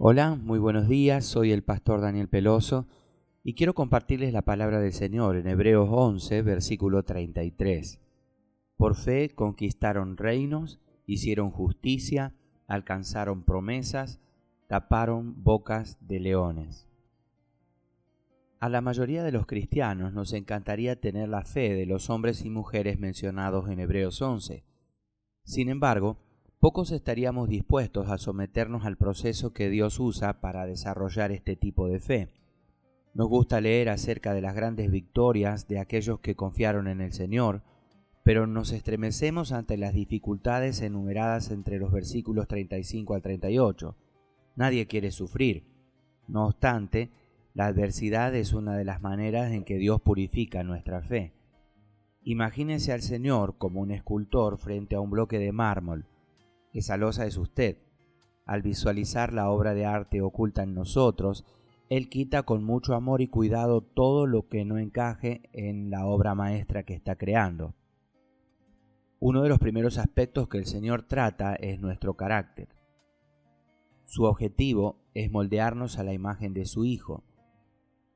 Hola, muy buenos días, soy el pastor Daniel Peloso y quiero compartirles la palabra del Señor en Hebreos 11, versículo 33. Por fe conquistaron reinos, hicieron justicia, alcanzaron promesas, taparon bocas de leones. A la mayoría de los cristianos nos encantaría tener la fe de los hombres y mujeres mencionados en Hebreos 11. Sin embargo, pocos estaríamos dispuestos a someternos al proceso que Dios usa para desarrollar este tipo de fe. Nos gusta leer acerca de las grandes victorias de aquellos que confiaron en el Señor, pero nos estremecemos ante las dificultades enumeradas entre los versículos 35 al 38. Nadie quiere sufrir. No obstante, la adversidad es una de las maneras en que Dios purifica nuestra fe. Imagínese al Señor como un escultor frente a un bloque de mármol esa losa es usted. Al visualizar la obra de arte oculta en nosotros, Él quita con mucho amor y cuidado todo lo que no encaje en la obra maestra que está creando. Uno de los primeros aspectos que el Señor trata es nuestro carácter. Su objetivo es moldearnos a la imagen de su Hijo,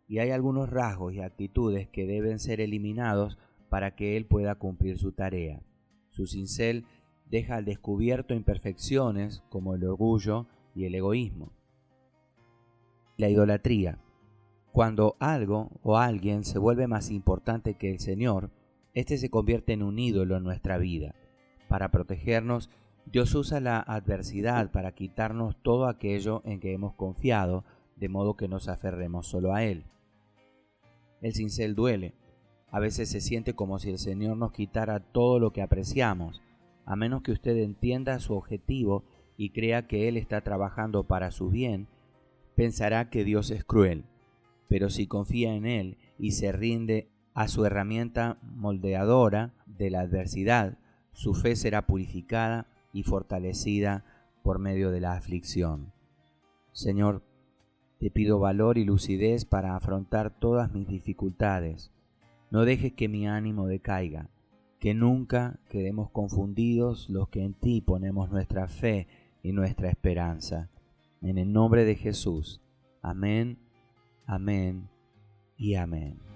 y hay algunos rasgos y actitudes que deben ser eliminados para que Él pueda cumplir su tarea. Su cincel deja al descubierto imperfecciones como el orgullo y el egoísmo. La idolatría. Cuando algo o alguien se vuelve más importante que el Señor, éste se convierte en un ídolo en nuestra vida. Para protegernos, Dios usa la adversidad para quitarnos todo aquello en que hemos confiado, de modo que nos aferremos solo a Él. El cincel duele. A veces se siente como si el Señor nos quitara todo lo que apreciamos, a menos que usted entienda su objetivo y crea que Él está trabajando para su bien, pensará que Dios es cruel. Pero si confía en Él y se rinde a su herramienta moldeadora de la adversidad, su fe será purificada y fortalecida por medio de la aflicción. Señor, te pido valor y lucidez para afrontar todas mis dificultades. No dejes que mi ánimo decaiga que nunca quedemos confundidos los que en ti ponemos nuestra fe y nuestra esperanza. En el nombre de Jesús. Amén, amén y amén.